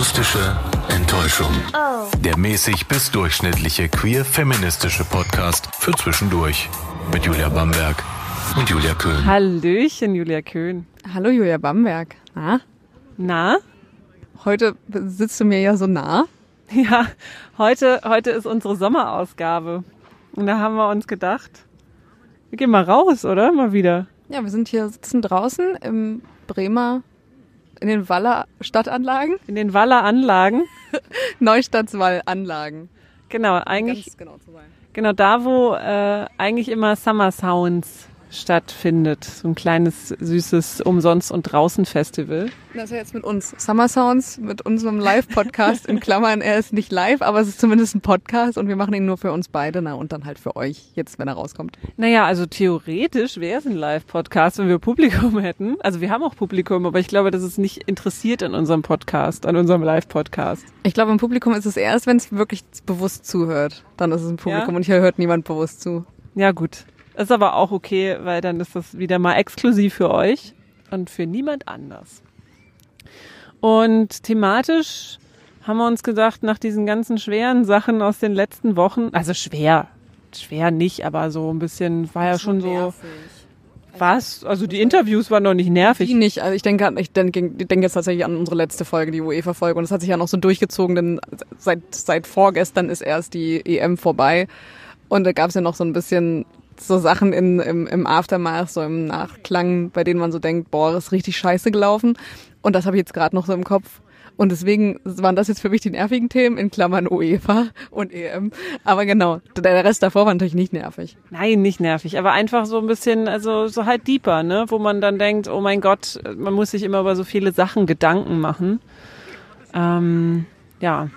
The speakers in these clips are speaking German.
Akustische Enttäuschung. Der mäßig bis durchschnittliche queer-feministische Podcast für zwischendurch. Mit Julia Bamberg und Julia Köhn. Hallöchen, Julia Köhn. Hallo Julia Bamberg. Na? Na? Heute sitzt du mir ja so nah. Ja, heute, heute ist unsere Sommerausgabe. Und da haben wir uns gedacht, wir gehen mal raus, oder? Mal wieder. Ja, wir sind hier sitzen draußen im Bremer, in den Waller Stadtanlagen. In den Waller Anlagen. Neustadtswall-Anlagen. Genau, eigentlich, Ganz genau zu sein. genau da, wo äh, eigentlich immer Summer Sounds stattfindet. So ein kleines, süßes Umsonst- und Draußen-Festival. Das ist ja jetzt mit uns. Summer Sounds, mit unserem Live-Podcast. In Klammern, er ist nicht live, aber es ist zumindest ein Podcast und wir machen ihn nur für uns beide, na, und dann halt für euch, jetzt, wenn er rauskommt. Naja, also theoretisch wäre es ein Live-Podcast, wenn wir Publikum hätten. Also wir haben auch Publikum, aber ich glaube, das ist nicht interessiert an unserem Podcast, an unserem Live-Podcast. Ich glaube, im Publikum ist es erst, wenn es wirklich bewusst zuhört. Dann ist es ein Publikum Ja? und hier hört niemand bewusst zu. Ja, gut. Ist aber auch okay, weil dann ist das wieder mal exklusiv für euch und für niemand anders. Und thematisch haben wir uns gedacht, nach diesen ganzen schweren Sachen aus den letzten Wochen, also schwer, schwer nicht, aber so ein bisschen, war ja schon so, was? Also die Interviews waren noch nicht Die nervig. nicht. Also ich denke, ich denke, ich denke jetzt tatsächlich an unsere letzte Folge, die UEFA-Folge. Und es hat sich ja noch so durchgezogen, denn seit, seit vorgestern ist erst die EM vorbei. Und da gab es ja noch so ein bisschen so Sachen in, im, im Aftermath, so im Nachklang, bei denen man so denkt, boah, ist richtig scheiße gelaufen. Und das habe ich jetzt gerade noch so im Kopf. Und deswegen waren das jetzt für mich die nervigen Themen, in Klammern UEFA und EM. Aber genau, der Rest davor war natürlich nicht nervig. Nein, nicht nervig, aber einfach so ein bisschen, also so halt deeper, ne? Wo man dann denkt, oh mein Gott, man muss sich immer über so viele Sachen Gedanken machen. Ähm, ja.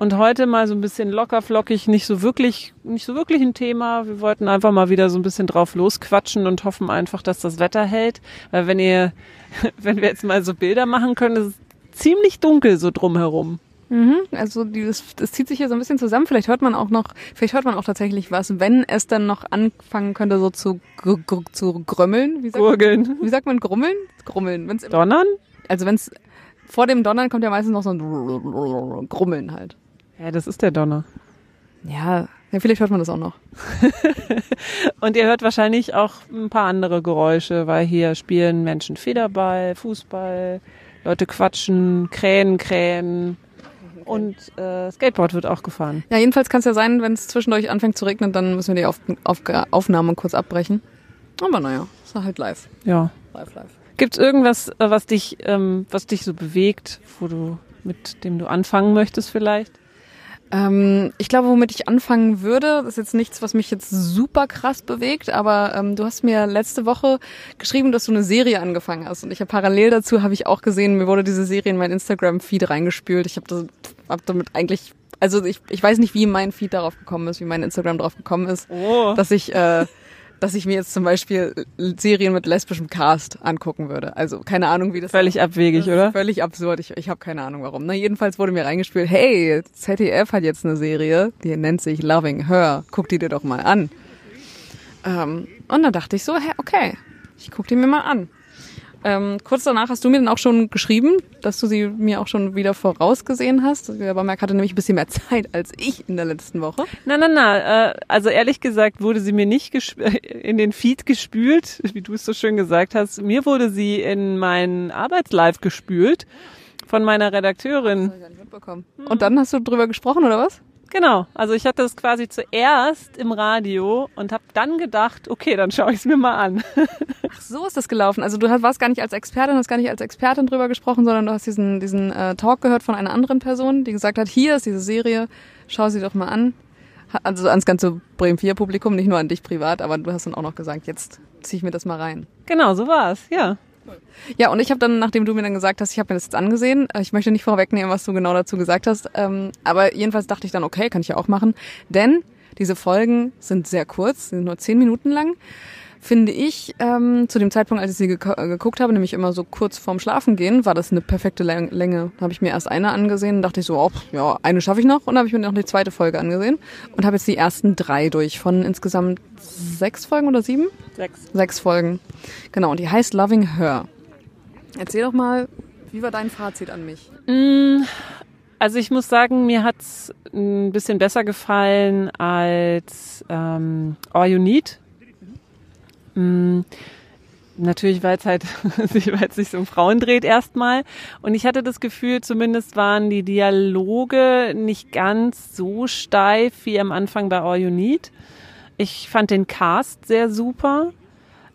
Und heute mal so ein bisschen locker flockig, nicht so wirklich, nicht so wirklich ein Thema. Wir wollten einfach mal wieder so ein bisschen drauf losquatschen und hoffen einfach, dass das Wetter hält. Weil wenn ihr, wenn wir jetzt mal so Bilder machen können, ist es ziemlich dunkel so drumherum. Mhm, also die, das, zieht sich hier so ein bisschen zusammen. Vielleicht hört man auch noch, vielleicht hört man auch tatsächlich was, wenn es dann noch anfangen könnte, so zu, gr gr zu grömmeln. Wie sagt, Gurgeln. wie sagt man grummeln? Grummeln. Wenn's, Donnern? also wenn es vor dem Donnern kommt ja meistens noch so ein Grummeln halt. Ja, das ist der Donner. Ja, ja, vielleicht hört man das auch noch. Und ihr hört wahrscheinlich auch ein paar andere Geräusche, weil hier spielen Menschen Federball, Fußball, Leute quatschen, Krähen krähen und äh, Skateboard wird auch gefahren. Ja, jedenfalls kann es ja sein, wenn es zwischendurch anfängt zu regnen, dann müssen wir die Auf Auf Aufnahme kurz abbrechen. Aber naja, ist halt live. Ja. Live, live. Gibt es irgendwas, äh, was dich, ähm, was dich so bewegt, wo du mit dem du anfangen möchtest vielleicht? Ähm, ich glaube, womit ich anfangen würde, ist jetzt nichts, was mich jetzt super krass bewegt, aber ähm, du hast mir letzte Woche geschrieben, dass du eine Serie angefangen hast. Und ich habe parallel dazu, habe ich auch gesehen, mir wurde diese Serie in mein Instagram-Feed reingespült. Ich habe hab damit eigentlich, also ich, ich weiß nicht, wie mein Feed darauf gekommen ist, wie mein Instagram darauf gekommen ist, Oh. dass ich, äh, dass ich mir jetzt zum Beispiel Serien mit lesbischem Cast angucken würde. Also keine Ahnung, wie das Völlig abwegig, das ist oder? Völlig absurd. Ich, ich habe keine Ahnung warum. Na, jedenfalls wurde mir reingespielt, hey, ZDF hat jetzt eine Serie, die nennt sich Loving Her. Guck die dir doch mal an. Ähm, und dann dachte ich so, hey, okay, ich guck die mir mal an. Ähm, kurz danach hast du mir dann auch schon geschrieben, dass du sie mir auch schon wieder vorausgesehen hast. Der Bamberg hatte nämlich ein bisschen mehr Zeit als ich in der letzten Woche. Na, na, na. Äh, also ehrlich gesagt wurde sie mir nicht in den Feed gespült, wie du es so schön gesagt hast. Mir wurde sie in mein Arbeitslive gespült von meiner Redakteurin. mitbekommen. Und dann hast du drüber gesprochen, oder was? Genau. Also ich hatte es quasi zuerst im Radio und habe dann gedacht, okay, dann schaue ich es mir mal an. Ach, so ist das gelaufen. Also du hast- warst gar nicht als Expertin, hast gar nicht als Expertin drüber gesprochen, sondern du hast diesen, diesen äh, Talk gehört von einer anderen Person, die gesagt hat, hier ist diese Serie, schau sie doch mal an. Also ans ganze Bremen 4 Publikum, nicht nur an dich privat, aber du hast dann auch noch gesagt, jetzt zieh ich mir das mal rein. genau, so war es. Ja. Ja, und ich habe dann, nachdem du mir dann gesagt hast, ich habe mir das jetzt angesehen, äh, ich möchte nicht vorwegnehmen, was du genau dazu gesagt hast, ähm, aber jedenfalls dachte ich dann, okay, kann ich ja auch machen, denn diese Folgen sind sehr kurz, sind nur zehn Minuten lang. Finde ich, ähm, zu dem Zeitpunkt, als ich sie geko- äh, geguckt habe, nämlich immer so kurz vorm Schlafengehen, war das eine perfekte Läng- Länge. Da habe ich mir erst eine angesehen und dachte ich so, oh, ja, eine schaffe ich noch. Und dann habe ich mir noch die zweite Folge angesehen und habe jetzt die ersten drei durch von insgesamt sechs Folgen oder sieben? Sechs. Sechs Folgen. Genau, und die heißt Loving Her. Erzähl doch mal, Wie war dein Fazit an mich? Mm, also ich muss sagen, mir hat's ein bisschen besser gefallen als ähm, All You Need. Mhm. Natürlich, weil es halt weil es sich um Frauen dreht erstmal. Und ich hatte das Gefühl, zumindest waren die Dialoge nicht ganz so steif wie am Anfang bei All You Need. Ich fand den Cast sehr super.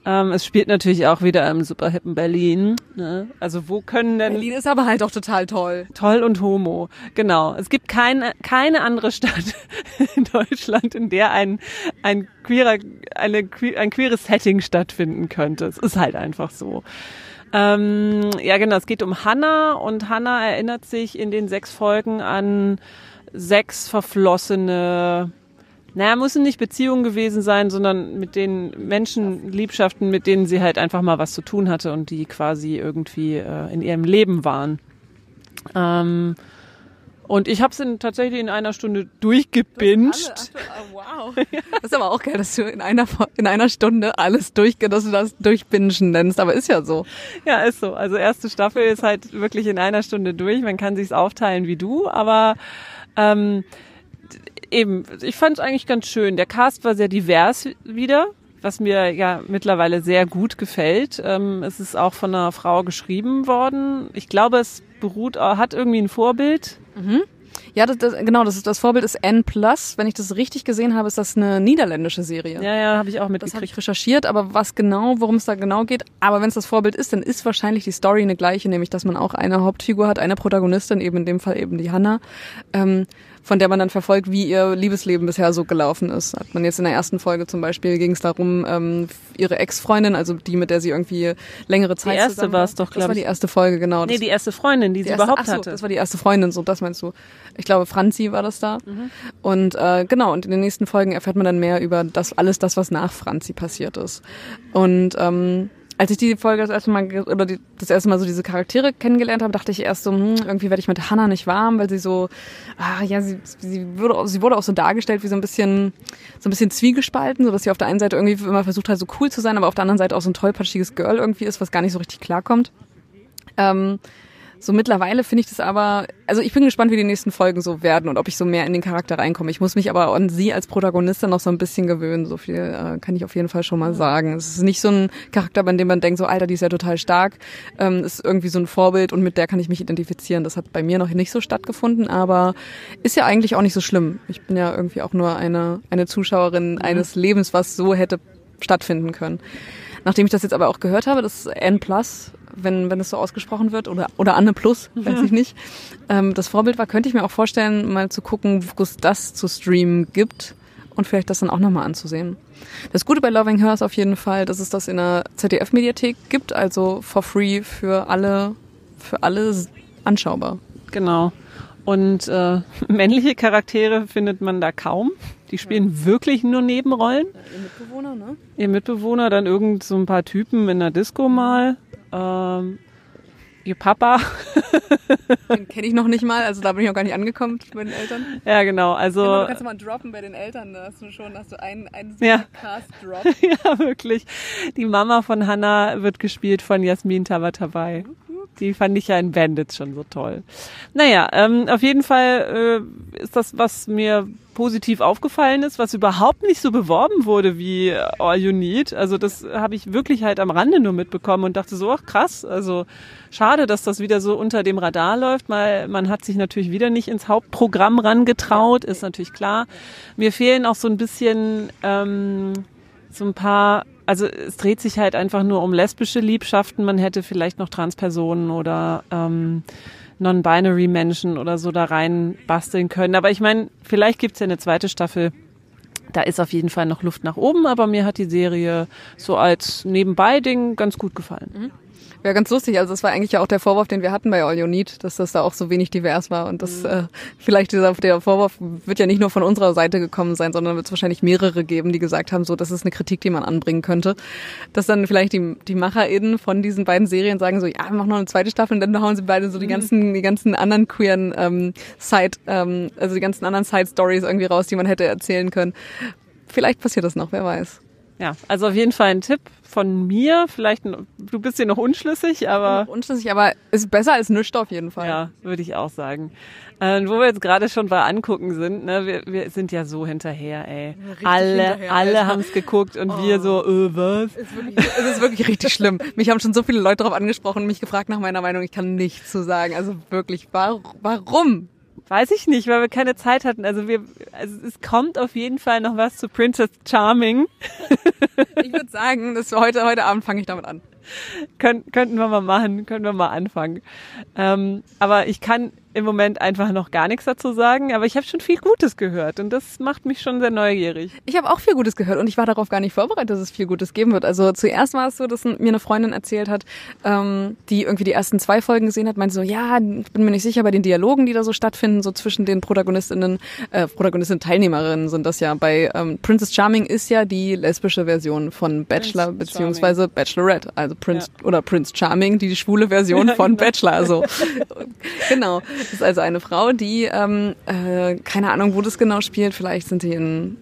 Ähm, es spielt natürlich auch wieder im super hippen Berlin. Ne? Also wo können denn... Berlin ist aber halt auch total toll. Toll und homo, genau. Es gibt keine, keine andere Stadt in Deutschland, in der ein, ein, queerer, eine, ein queeres Setting stattfinden könnte. Es ist halt einfach so. Ähm, ja, genau, es geht um Hannah und Hannah erinnert sich in den sechs Folgen an sechs verflossene naja, müssen nicht Beziehungen gewesen sein, sondern mit den Menschenliebschaften, mit denen sie halt einfach mal was zu tun hatte und die quasi irgendwie äh, in ihrem Leben waren. Ähm, und ich habe es tatsächlich in einer Stunde durchgebinged. Oh, wow. Das ist aber auch geil, dass du in einer, in einer Stunde alles durch, dass du das durchbingen nennst. Aber ist ja so. Ja, ist so. Also erste Staffel ist halt wirklich in einer Stunde durch. Man kann sich's aufteilen wie du, aber ähm, eben, ich fand es eigentlich ganz schön. Der Cast war sehr divers wieder, was mir ja mittlerweile sehr gut gefällt. Ähm, es ist auch von einer Frau geschrieben worden. Ich glaube, es beruht, hat irgendwie ein Vorbild. Mhm. Ja, das, das, genau, das ist das Vorbild ist N+. Wenn ich das richtig gesehen habe, ist das eine niederländische Serie. Ja, ja, habe ich auch mitgekriegt. Das habe ich recherchiert, aber was genau, worum es da genau geht. Aber wenn es das Vorbild ist, dann ist wahrscheinlich die Story eine gleiche, nämlich dass man auch eine Hauptfigur hat, eine Protagonistin, eben in dem Fall eben die Hannah. Ähm, von der man dann verfolgt, wie ihr Liebesleben bisher so gelaufen ist. Hat man jetzt in der ersten Folge zum Beispiel ging es darum, ähm, ihre Ex-Freundin, also die, mit der sie irgendwie längere Zeit Die erste war es doch, glaube ich. Das war die erste Folge, genau. Nee, die erste Freundin, die, die sie erste, überhaupt so, hatte. das war die erste Freundin, so das meinst du. Ich glaube, Franzi war das da. Mhm. Und äh, genau, und in den nächsten Folgen erfährt man dann mehr über das alles das, was nach Franzi passiert ist. Und ähm, als ich die Folge das erste Mal oder die, das erste Mal so diese Charaktere kennengelernt habe, dachte ich erst so, hm, irgendwie werde ich mit Hannah nicht warm, weil sie so, ah, ja, sie, sie wurde, sie wurde auch so dargestellt wie so ein bisschen, so ein bisschen zwiegespalten, so dass sie auf der einen Seite irgendwie immer versucht hat, so cool zu sein, aber auf der anderen Seite auch so ein tollpatschiges Girl irgendwie ist, was gar nicht so richtig klarkommt. Ähm, so mittlerweile finde ich das aber, also ich bin gespannt, wie die nächsten Folgen so werden und ob ich so mehr in den Charakter reinkomme. Ich muss mich aber an sie als Protagonistin noch so ein bisschen gewöhnen. So viel äh, kann ich auf jeden Fall schon mal sagen. Es ist nicht so ein Charakter, bei dem man denkt, so Alter, die ist ja total stark, ähm, ist irgendwie so ein Vorbild und mit der kann ich mich identifizieren. Das hat bei mir noch nicht so stattgefunden, aber ist ja eigentlich auch nicht so schlimm. Ich bin ja irgendwie auch nur eine, eine Zuschauerin mhm. eines Lebens, was so hätte stattfinden können. Nachdem ich das jetzt aber auch gehört habe, das N Plus wenn, wenn es so ausgesprochen wird, oder, oder Anne Plus, weiß ich nicht, ähm, das Vorbild war, könnte ich mir auch vorstellen, mal zu gucken, wo es das zu streamen gibt und vielleicht das dann auch nochmal anzusehen. Das Gute bei Loving Her ist auf jeden Fall, dass es das in der ZDF-Mediathek gibt, also for free für alle, für alle anschaubar. Genau. Und äh, männliche Charaktere findet man da kaum. Die spielen ja. wirklich nur Nebenrollen. ihr Mitbewohner, ne? Ihr Mitbewohner, dann irgend so ein paar Typen in der Disco mal ähm, ihr Papa. Den kenne ich noch nicht mal, also da bin ich auch gar nicht angekommen bei den Eltern. Ja, genau. Also ja, du kannst du mal droppen bei den Eltern, da hast du schon, hast du einen, einen ja. Cast-Drop. ja, wirklich. Die Mama von Hannah wird gespielt von Jasmin Tabatabai. Mhm. Die fand ich ja in Bandits schon so toll. Naja, ähm, auf jeden Fall äh, ist das, was mir positiv aufgefallen ist, was überhaupt nicht so beworben wurde wie All You Need. Also das habe ich wirklich halt am Rande nur mitbekommen und dachte so, ach krass, also schade, dass das wieder so unter dem Radar läuft, weil man hat sich natürlich wieder nicht ins Hauptprogramm rangetraut, ist natürlich klar. Mir fehlen auch so ein bisschen ähm, so ein paar also es dreht sich halt einfach nur um lesbische Liebschaften. Man hätte vielleicht noch Transpersonen oder ähm, Non-Binary Menschen oder so da rein basteln können. Aber ich meine, vielleicht gibt's ja eine zweite Staffel. Da ist auf jeden Fall noch Luft nach oben, aber mir hat die Serie so als Nebenbei-Ding ganz gut gefallen. Mhm. Ja, ganz lustig. Also das war eigentlich ja auch der Vorwurf, den wir hatten bei All You Need, dass das da auch so wenig divers war. Und das mhm. äh, vielleicht dieser der Vorwurf wird ja nicht nur von unserer Seite gekommen sein, sondern wird es wahrscheinlich mehrere geben, die gesagt haben, so das ist eine Kritik, die man anbringen könnte. Dass dann vielleicht die, die MacherInnen von diesen beiden Serien sagen so, ja, wir machen noch eine zweite Staffel und dann hauen sie beide so die mhm. ganzen, die ganzen anderen queeren ähm, Side, ähm, also die ganzen anderen Side-Stories irgendwie raus, die man hätte erzählen können. Vielleicht passiert das noch, wer weiß. Ja, also auf jeden Fall ein Tipp von mir. Vielleicht, du bist hier noch unschlüssig, aber. Noch unschlüssig, aber ist besser als nichts auf jeden Fall. Ja, würde ich auch sagen. Äh, wo wir jetzt gerade schon bei Angucken sind, ne, wir, wir sind ja so hinterher, ey. Richtig alle, hinterher, alle haben es geguckt und oh. wir so, äh, was? Es ist, wirklich, es ist wirklich richtig schlimm. Mich haben schon so viele Leute darauf angesprochen und mich gefragt nach meiner Meinung. Ich kann nichts zu sagen. Also wirklich, warum? Weiß ich nicht, weil wir keine Zeit hatten. Also wir, also es kommt auf jeden Fall noch was zu Princess Charming. ich würde sagen, das heute, heute Abend fange ich damit an. Könnt, könnten wir mal machen, können wir mal anfangen. Ähm, aber ich kann im Moment einfach noch gar nichts dazu sagen, aber ich habe schon viel Gutes gehört und das macht mich schon sehr neugierig. Ich habe auch viel Gutes gehört und ich war darauf gar nicht vorbereitet, dass es viel Gutes geben wird. Also zuerst war es so, dass mir eine Freundin erzählt hat, ähm, die irgendwie die ersten zwei Folgen gesehen hat, meinte so, ja, ich bin mir nicht sicher bei den Dialogen, die da so stattfinden, so zwischen den Protagonistinnen, äh, Protagonistinnen, Teilnehmerinnen sind das ja. Bei ähm, Princess Charming ist ja die lesbische Version von Bachelor Prince beziehungsweise Charming. Bachelorette, also Prince ja. oder Prince Charming, die, schwule Version von genau. Bachelor. So genau. Das ist also eine Frau, die, ähm, äh, keine Ahnung, wo das genau spielt. Vielleicht sind die in,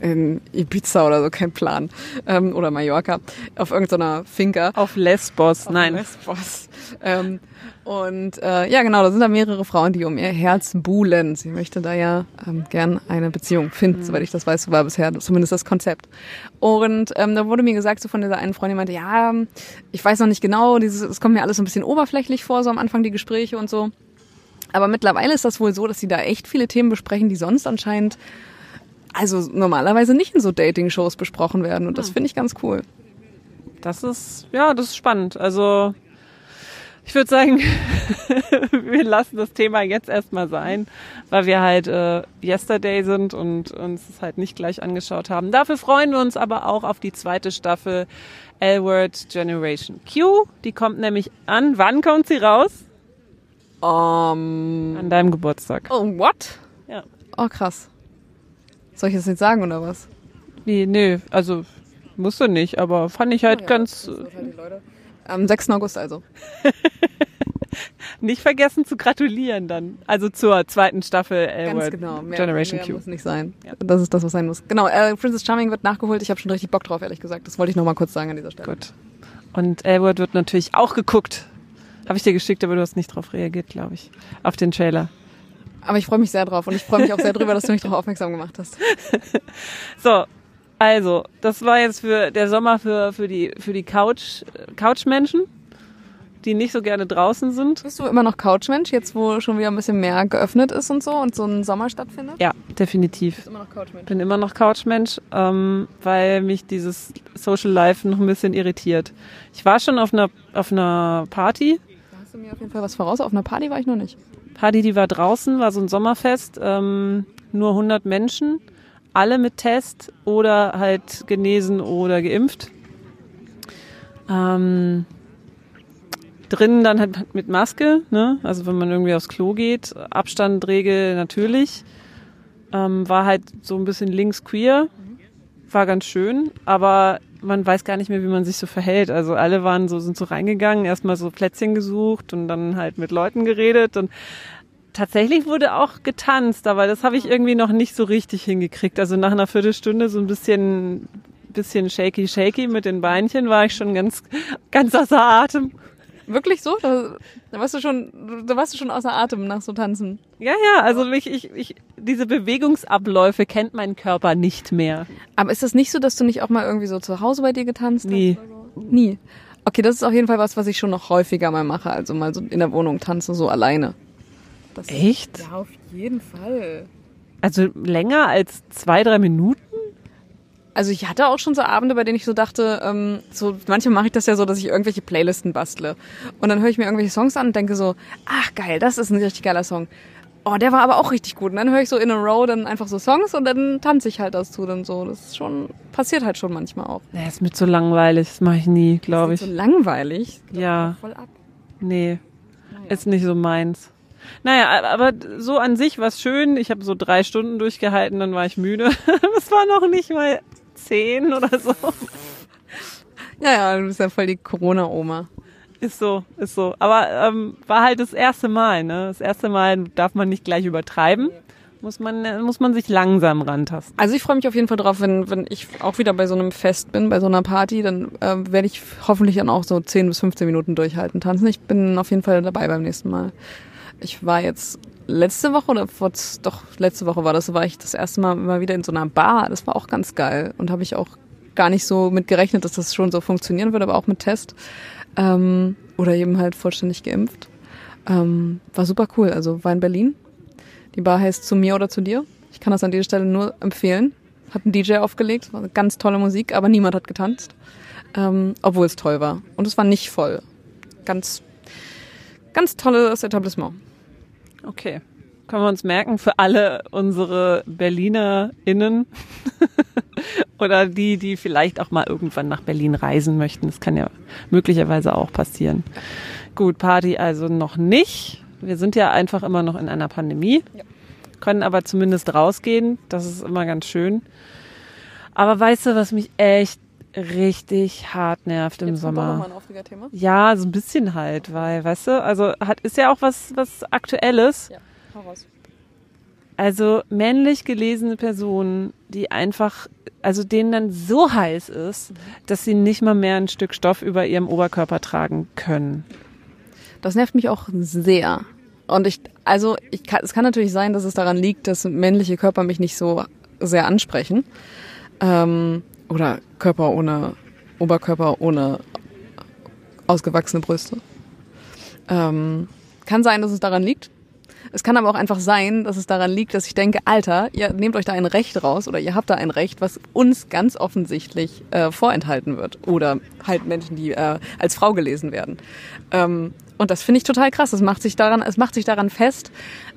in Ibiza oder so, kein Plan. Ähm, oder Mallorca. Auf irgendeiner Finca. Auf Lesbos, Auf nein. Lesbos. Ähm, und äh, ja, genau, da sind da mehrere Frauen, die um ihr Herz buhlen. Sie möchte da ja ähm, gern eine Beziehung finden, mhm. soweit ich das weiß, war bisher zumindest das Konzept. Und ähm, da wurde mir gesagt, so von dieser einen Freundin, die meinte, ja, ich weiß noch nicht genau, dieses, es kommt mir alles so ein bisschen oberflächlich vor, so am Anfang die Gespräche und so. Aber mittlerweile ist das wohl so, dass sie da echt viele Themen besprechen, die sonst anscheinend, also normalerweise nicht in so Dating-Shows besprochen werden. Und das hm. finde ich ganz cool. Das ist, ja, das ist spannend. Also ich würde sagen, wir lassen das Thema jetzt erstmal sein, weil wir halt äh, Yesterday sind und uns es halt nicht gleich angeschaut haben. Dafür freuen wir uns aber auch auf die zweite Staffel L-Word Generation Q. Die kommt nämlich an. Wann kommt sie raus? Um, an deinem Geburtstag. Oh, what? Ja. Oh, krass. Soll ich das jetzt sagen oder was? Wie, nö, also musst du nicht, aber fand ich halt oh, ja, ganz. Am 6. August also. nicht vergessen zu gratulieren dann. Also zur zweiten Staffel äh, Ganz genau. Mehr, Generation mehr Q. muss nicht sein. Ja. Das ist das, was sein muss. Genau, äh, Princess Charming wird nachgeholt. Ich habe schon richtig Bock drauf, ehrlich gesagt. Das wollte ich noch mal kurz sagen an dieser Stelle. Gut. Und Elwood wird natürlich auch geguckt. Habe ich dir geschickt, aber du hast nicht drauf reagiert, glaube ich. Auf den Trailer. Aber ich freue mich sehr drauf und ich freue mich auch sehr drüber, dass du mich darauf aufmerksam gemacht hast. so, also, das war jetzt für der Sommer für, für die, für die Couch, Couchmenschen, die nicht so gerne draußen sind. Bist du immer noch Couchmensch, jetzt wo schon wieder ein bisschen mehr geöffnet ist und so und so ein Sommer stattfindet? Ja, definitiv. Bist immer noch Couchmensch. Bin immer noch Couchmensch, ähm, weil mich dieses Social Life noch ein bisschen irritiert. Ich war schon auf einer, auf einer Party. Da hast du mir auf jeden Fall was voraus. Auf einer Party war ich noch nicht. Party, die war draußen, war so ein Sommerfest, ähm, nur 100 Menschen alle mit Test oder halt genesen oder geimpft. Ähm, drinnen dann halt mit Maske, ne? Also wenn man irgendwie aufs Klo geht, Abstandregel natürlich. Ähm, war halt so ein bisschen links queer, war ganz schön, aber man weiß gar nicht mehr, wie man sich so verhält. Also alle waren so, sind so reingegangen, erstmal so Plätzchen gesucht und dann halt mit Leuten geredet und tatsächlich wurde auch getanzt, aber das habe ich irgendwie noch nicht so richtig hingekriegt. Also nach einer Viertelstunde so ein bisschen, bisschen shaky, shaky mit den Beinchen war ich schon ganz, ganz außer Atem. Wirklich so? Da, da warst du schon, da warst du schon außer Atem nach so Tanzen. Ja, ja, also mich, ich, ich, diese Bewegungsabläufe kennt mein Körper nicht mehr. Aber ist das nicht so, dass du nicht auch mal irgendwie so zu Hause bei dir getanzt Nie. hast? Nie. Nie. Okay, das ist auf jeden Fall was, was ich schon noch häufiger mal mache. Also mal so in der Wohnung tanzen, so alleine. Das Echt? Ja, auf jeden Fall. Also länger als zwei, drei Minuten? Also ich hatte auch schon so Abende, bei denen ich so dachte, ähm, so manchmal mache ich das ja so, dass ich irgendwelche Playlisten bastle. Und dann höre ich mir irgendwelche Songs an und denke so, ach geil, das ist ein richtig geiler Song. Oh, der war aber auch richtig gut. Und dann höre ich so in a row dann einfach so Songs und dann tanze ich halt dazu dann so. Das ist schon, passiert halt schon manchmal auch. Nee, ist mir zu langweilig. Das mache ich nie, glaube ich. Ist so langweilig? Ja. Voll ab. Nee, naja. ist nicht so meins. Naja, aber so an sich war es schön. Ich habe so drei Stunden durchgehalten, dann war ich müde. Es war noch nicht mal zehn oder so. Ja, ja, du bist ja voll die Corona-Oma. Ist so, ist so. Aber ähm, war halt das erste Mal, ne? Das erste Mal darf man nicht gleich übertreiben. Muss man, muss man sich langsam rantasten. Also ich freue mich auf jeden Fall drauf, wenn, wenn ich auch wieder bei so einem Fest bin, bei so einer Party, dann äh, werde ich hoffentlich dann auch so 10 bis 15 Minuten durchhalten tanzen. Ich bin auf jeden Fall dabei beim nächsten Mal. Ich war jetzt letzte Woche oder vor, doch letzte Woche war das, war ich das erste Mal mal wieder in so einer Bar. Das war auch ganz geil und habe ich auch gar nicht so mit gerechnet, dass das schon so funktionieren würde, aber auch mit Test ähm, oder eben halt vollständig geimpft. Ähm, war super cool. Also war in Berlin. Die Bar heißt Zu mir oder zu dir. Ich kann das an dieser Stelle nur empfehlen. Hat ein DJ aufgelegt, war ganz tolle Musik, aber niemand hat getanzt. Ähm, obwohl es toll war. Und es war nicht voll. Ganz, ganz tolles Etablissement. Okay. Können wir uns merken für alle unsere BerlinerInnen oder die, die vielleicht auch mal irgendwann nach Berlin reisen möchten. Das kann ja möglicherweise auch passieren. Gut, Party also noch nicht. Wir sind ja einfach immer noch in einer Pandemie, ja. können aber zumindest rausgehen. Das ist immer ganz schön. Aber weißt du, was mich echt richtig hart nervt im Jetzt Sommer. Mal ein Aufregerthema? Ja, so ein bisschen halt, weil, weißt du, also hat ist ja auch was was aktuelles. Ja, heraus. Also männlich gelesene Personen, die einfach, also denen dann so heiß ist, mhm. dass sie nicht mal mehr ein Stück Stoff über ihrem Oberkörper tragen können. Das nervt mich auch sehr. Und ich, also ich kann, es kann natürlich sein, dass es daran liegt, dass männliche Körper mich nicht so sehr ansprechen. Ähm, oder Körper ohne Oberkörper ohne ausgewachsene Brüste. Ähm, kann sein, dass es daran liegt. Es kann aber auch einfach sein, dass es daran liegt, dass ich denke, Alter, ihr nehmt euch da ein Recht raus oder ihr habt da ein Recht, was uns ganz offensichtlich äh, vorenthalten wird. Oder halt Menschen, die äh, als Frau gelesen werden. Ähm, und das finde ich total krass. Es macht sich daran, es macht sich daran fest,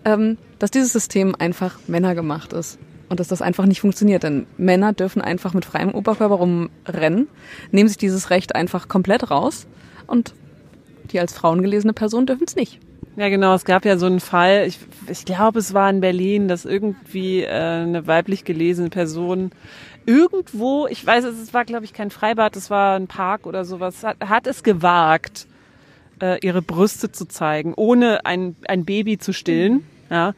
ähm, dass dieses System einfach männergemacht ist und dass das einfach nicht funktioniert. Denn Männer dürfen einfach mit freiem Oberkörper rumrennen, nehmen sich dieses Recht einfach komplett raus und die als Frauen gelesene Person dürfen es nicht. Ja, genau. Es gab ja so einen Fall, ich, ich glaube, es war in Berlin, dass irgendwie äh, eine weiblich gelesene Person irgendwo, ich weiß, es war, glaube ich, kein Freibad, es war ein Park oder sowas, hat, hat es gewagt, äh, ihre Brüste zu zeigen, ohne ein, ein Baby zu stillen. Mhm. Ja. ja.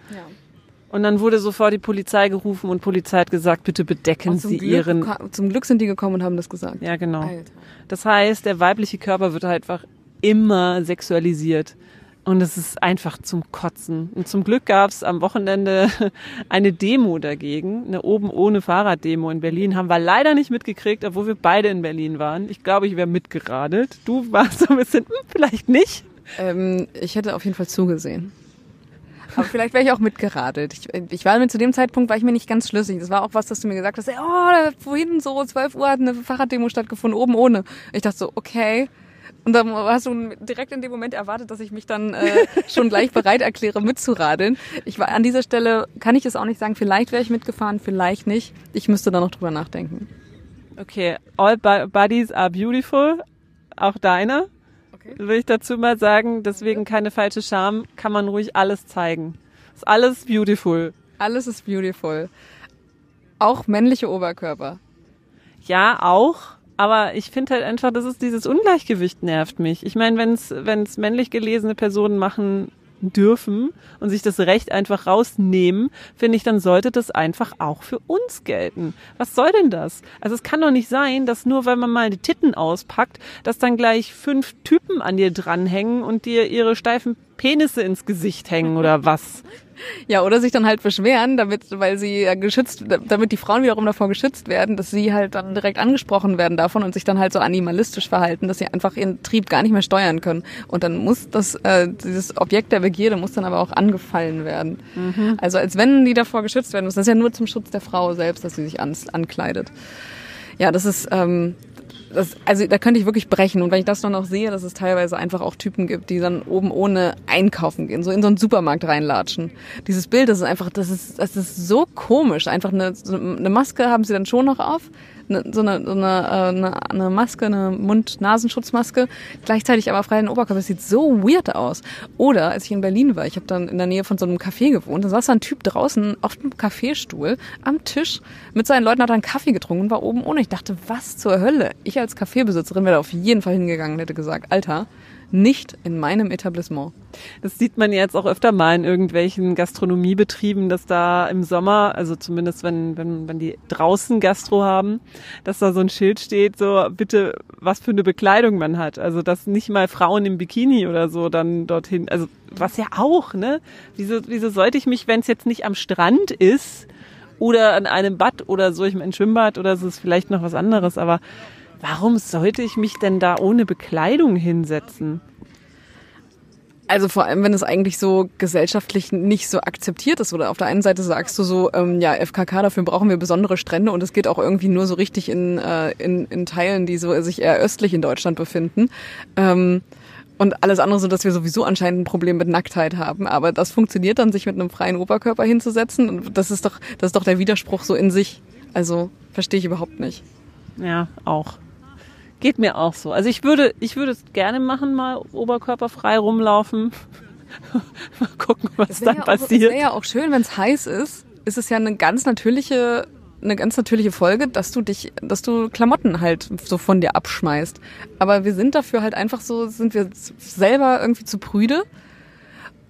Und dann wurde sofort die Polizei gerufen und Polizei hat gesagt, bitte bedecken Sie Glück, Ihren. Zum Glück sind die gekommen und haben das gesagt. Ja, genau. Alter. Das heißt, der weibliche Körper wird halt einfach immer sexualisiert. Und es ist einfach zum Kotzen. Und zum Glück gab es am Wochenende eine Demo dagegen, eine oben ohne Fahrraddemo in Berlin. Haben wir leider nicht mitgekriegt, obwohl wir beide in Berlin waren. Ich glaube, ich wäre mitgeradelt. Du warst so ein bisschen, hm, vielleicht nicht. Ähm, ich hätte auf jeden Fall zugesehen. Aber vielleicht wäre ich auch mitgeradelt. Ich, ich war mir zu dem Zeitpunkt, war ich mir nicht ganz schlüssig. Das war auch was, dass du mir gesagt hast, oh, vorhin so 12 Uhr hat eine Fahrraddemo stattgefunden, oben ohne. Ich dachte so, okay, und dann hast du direkt in dem Moment erwartet, dass ich mich dann äh, schon gleich bereit erkläre, mitzuradeln. Ich war an dieser Stelle, kann ich es auch nicht sagen, vielleicht wäre ich mitgefahren, vielleicht nicht. Ich müsste da noch drüber nachdenken. Okay, all bodies are beautiful, auch deine. Okay. Will ich dazu mal sagen, deswegen keine falsche Scham, kann man ruhig alles zeigen. Ist alles beautiful. Alles ist beautiful. Auch männliche Oberkörper. Ja, auch. Aber ich finde halt einfach, das ist dieses Ungleichgewicht nervt mich. Ich meine, wenn es wenn es männlich gelesene Personen machen dürfen und sich das Recht einfach rausnehmen, finde ich, dann sollte das einfach auch für uns gelten. Was soll denn das? Also es kann doch nicht sein, dass nur weil man mal die Titten auspackt, dass dann gleich fünf Typen an dir dranhängen und dir ihre steifen Penisse ins Gesicht hängen oder was. Ja, oder sich dann halt beschweren, damit, weil sie ja geschützt, damit die Frauen wiederum davor geschützt werden, dass sie halt dann direkt angesprochen werden davon und sich dann halt so animalistisch verhalten, dass sie einfach ihren Trieb gar nicht mehr steuern können. Und dann muss das, äh, dieses Objekt der Begierde muss dann aber auch angefallen werden. Mhm. Also als wenn die davor geschützt werden müssen. Das ist ja nur zum Schutz der Frau selbst, dass sie sich an, ankleidet. Ja, das ist, ähm, das, also da könnte ich wirklich brechen. Und wenn ich das dann noch sehe, dass es teilweise einfach auch Typen gibt, die dann oben ohne einkaufen gehen, so in so einen Supermarkt reinlatschen. Dieses Bild, das ist einfach, das ist, das ist so komisch. Einfach eine, eine Maske haben sie dann schon noch auf, so eine, so eine, äh, eine, eine Maske, eine Mund-Nasenschutzmaske, gleichzeitig aber frei den Oberkörper. Das sieht so weird aus. Oder als ich in Berlin war, ich habe dann in der Nähe von so einem Café gewohnt, da saß da ein Typ draußen auf dem Kaffeestuhl am Tisch mit seinen Leuten, hat einen Kaffee getrunken und war oben ohne. Ich dachte, was zur Hölle? Ich als Kaffeebesitzerin wäre da auf jeden Fall hingegangen und hätte gesagt, Alter, Nicht in meinem Etablissement. Das sieht man jetzt auch öfter mal in irgendwelchen Gastronomiebetrieben, dass da im Sommer, also zumindest wenn, wenn, wenn die draußen Gastro haben, dass da so ein Schild steht, so bitte, was für eine Bekleidung man hat. Also dass nicht mal Frauen im Bikini oder so dann dorthin, also was ja auch, ne? Wieso, wieso sollte ich mich, wenn es jetzt nicht am Strand ist oder an einem Bad oder so, ich meine Schwimmbad oder so ist vielleicht noch was anderes, aber warum sollte ich mich denn da ohne Bekleidung hinsetzen? Also vor allem, wenn es eigentlich so gesellschaftlich nicht so akzeptiert ist. Oder auf der einen Seite sagst du so, ähm, ja, FKK, dafür brauchen wir besondere Strände und es geht auch irgendwie nur so richtig in, äh, in, in Teilen, die so sich eher östlich in Deutschland befinden. Ähm, und alles andere so, dass wir sowieso anscheinend ein Problem mit Nacktheit haben. Aber das funktioniert dann, sich mit einem freien Oberkörper hinzusetzen. Und das ist doch, das ist doch der Widerspruch so in sich. Also verstehe ich überhaupt nicht. Ja, auch. Geht mir auch so. Also ich würde, ich würde es gerne machen, mal oberkörperfrei rumlaufen. mal gucken, was dann ja passiert. Es wäre ja auch schön, wenn es heiß ist. Ist es ja eine ganz natürliche, eine ganz natürliche Folge, dass du dich, dass du Klamotten halt so von dir abschmeißt. Aber wir sind dafür halt einfach so, sind wir selber irgendwie zu prüde.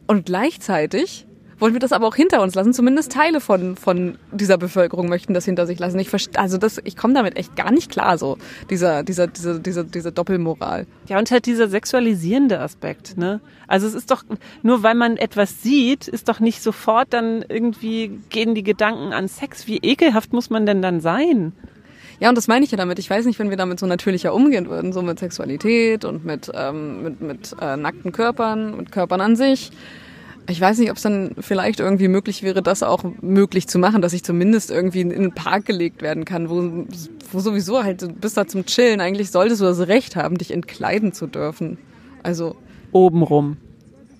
Und gleichzeitig wollen wir das aber auch hinter uns lassen. Zumindest Teile von, von dieser Bevölkerung möchten das hinter sich lassen. Ich verstehe, also das, ich komme damit echt gar nicht klar, so, dieser, dieser, diese, diese, diese Doppelmoral. Ja, und halt dieser sexualisierende Aspekt, ne? Also es ist doch, nur weil man etwas sieht, ist doch nicht sofort dann irgendwie gehen die Gedanken an Sex. Wie ekelhaft muss man denn dann sein? Ja, und das meine ich ja damit. Ich weiß nicht, wenn wir damit so natürlicher umgehen würden, so mit Sexualität und mit, ähm, mit, mit äh, nackten Körpern, mit Körpern an sich ich weiß nicht, ob es dann vielleicht irgendwie möglich wäre, das auch möglich zu machen, dass ich zumindest irgendwie in einen Park gelegt werden kann, wo, wo sowieso halt du bist da zum Chillen. Eigentlich solltest du das Recht haben, dich entkleiden zu dürfen. Also obenrum.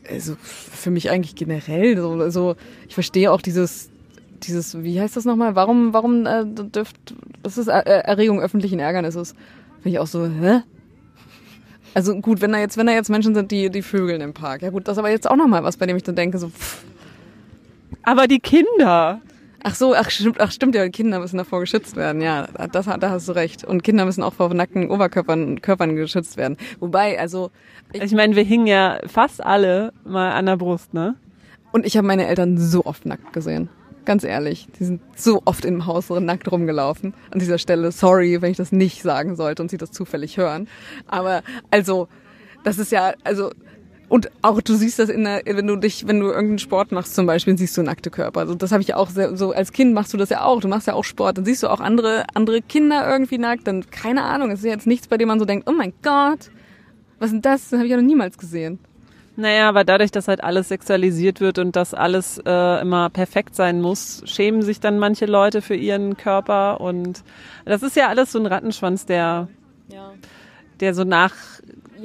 Also für mich eigentlich generell. So, also ich verstehe auch dieses dieses, wie heißt das nochmal? Warum, warum äh, dürft, das ist Erregung öffentlichen Ärgernisses. Finde ich auch so, hä? Also gut, wenn da jetzt, wenn da jetzt Menschen sind, die, die Vögeln im Park. Ja gut, das ist aber jetzt auch nochmal was, bei dem ich dann denke, so, pff. Aber die Kinder. Ach so, ach stimmt, ach stimmt ja, Kinder müssen davor geschützt werden. Ja, das, da hast du recht. Und Kinder müssen auch vor nackten Oberkörpern Körpern geschützt werden. Wobei, also ich, ich meine, wir hingen ja fast alle mal an der Brust, ne? Und ich habe meine Eltern so oft nackt gesehen. Ganz ehrlich, die sind so oft im Haus nackt rumgelaufen. An dieser Stelle, sorry, wenn ich das nicht sagen sollte und sie das zufällig hören. Aber also, das ist ja, also, und auch du siehst das in der, wenn du dich, wenn du irgendeinen Sport machst zum Beispiel, siehst du nackte Körper. Also das habe ich auch sehr, so als Kind machst du das ja auch. Du machst ja auch Sport, dann siehst du auch andere andere Kinder irgendwie nackt. Dann keine Ahnung, es ist jetzt nichts, bei dem man so denkt, oh mein Gott, was ist denn das? Das habe ich ja noch niemals gesehen. Naja, aber dadurch, dass halt alles sexualisiert wird und dass alles äh, immer perfekt sein muss, schämen sich dann manche Leute für ihren Körper und das ist ja alles so ein Rattenschwanz, der, ja. der so nach,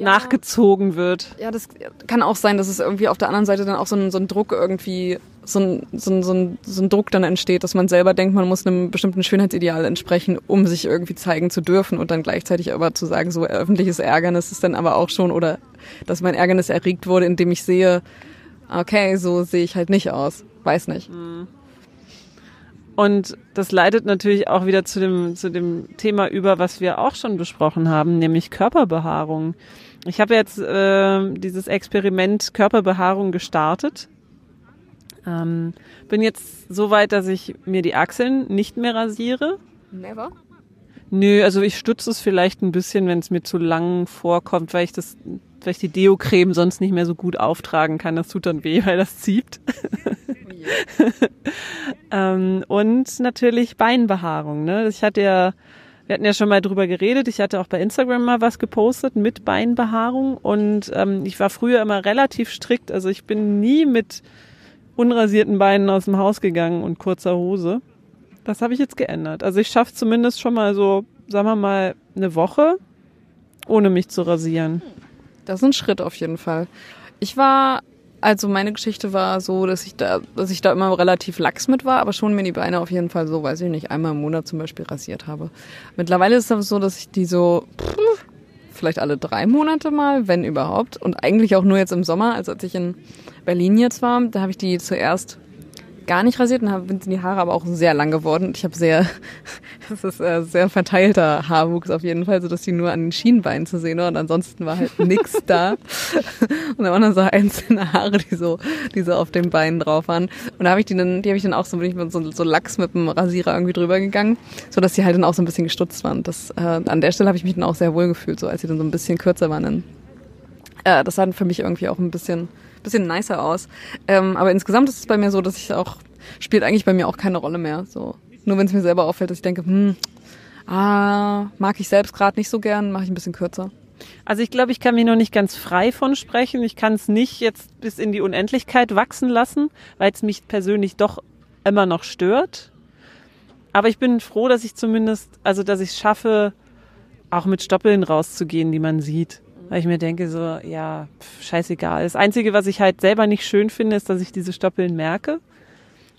ja. nachgezogen wird. Ja, das kann auch sein, dass es irgendwie auf der anderen Seite dann auch so ein, so ein Druck irgendwie so ein, so, ein, so, ein, so ein Druck dann entsteht, dass man selber denkt, man muss einem bestimmten Schönheitsideal entsprechen, um sich irgendwie zeigen zu dürfen und dann gleichzeitig aber zu sagen, so öffentliches Ärgernis ist dann aber auch schon oder dass mein Ärgernis erregt wurde, indem ich sehe, okay, so sehe ich halt nicht aus. Weiß nicht. Mhm. Und das leitet natürlich auch wieder zu dem, zu dem Thema über, was wir auch schon besprochen haben, nämlich Körperbehaarung. Ich habe jetzt äh, dieses Experiment Körperbehaarung gestartet ähm, bin jetzt so weit, dass ich mir die Achseln nicht mehr rasiere. Never? Nö, also ich stütze es vielleicht ein bisschen, wenn es mir zu lang vorkommt, weil ich das, weil ich die Deo-Creme sonst nicht mehr so gut auftragen kann. Das tut dann weh, weil das zieht. Ähm, und natürlich Beinbehaarung. Ne? Ich hatte ja, wir hatten ja schon mal drüber geredet. Ich hatte auch bei Instagram mal was gepostet mit Beinbehaarung und ähm, ich war früher immer relativ strikt. Also ich bin nie mit unrasierten Beinen aus dem Haus gegangen und kurzer Hose. Das habe ich jetzt geändert. Also ich schaffe zumindest schon mal so, sagen wir mal, eine Woche, ohne mich zu rasieren. Das ist ein Schritt auf jeden Fall. Ich war, also meine Geschichte war so, dass ich da, dass ich da immer relativ lax mit war, aber schon mir die Beine auf jeden Fall so, weiß ich nicht, einmal im Monat zum Beispiel rasiert habe. Mittlerweile ist es so, dass ich die so pff, vielleicht alle drei Monate mal, wenn überhaupt. Und eigentlich auch nur jetzt im Sommer, also als ich in Berlin jetzt war, da habe ich die zuerst gar nicht rasiert und sind die Haare aber auch sehr lang geworden. Ich habe sehr, das ist äh, sehr verteilter Haarwuchs auf jeden Fall, so dass die nur an den Schienbeinen zu sehen waren und ansonsten war halt nix da. Und da waren dann so einzelne Haare, die so, die so auf den Beinen drauf waren. Und da habe ich die dann, die habe ich dann auch so, bin ich mit so, so Lachs mit dem Rasierer irgendwie drüber gegangen, so dass die halt dann auch so ein bisschen gestutzt waren. Das, äh, an der Stelle habe ich mich dann auch sehr wohl gefühlt, so als sie dann so ein bisschen kürzer waren. Dann, äh, das sah dann für mich irgendwie auch ein bisschen bisschen nicer aus. Ähm, aber insgesamt ist es bei mir so, dass ich auch, spielt eigentlich bei mir auch keine Rolle mehr. So. Nur wenn es mir selber auffällt, dass ich denke, hm, ah, mag ich selbst gerade nicht so gern, mache ich ein bisschen kürzer. Also ich glaube, ich kann mich noch nicht ganz frei von sprechen. Ich kann es nicht jetzt bis in die Unendlichkeit wachsen lassen, weil es mich persönlich doch immer noch stört. Aber ich bin froh, dass ich zumindest, also dass ich es schaffe, auch mit Stoppeln rauszugehen, die man sieht weil ich mir denke so, ja, pf, scheißegal. Das Einzige, was ich halt selber nicht schön finde, ist, dass ich diese Stoppeln merke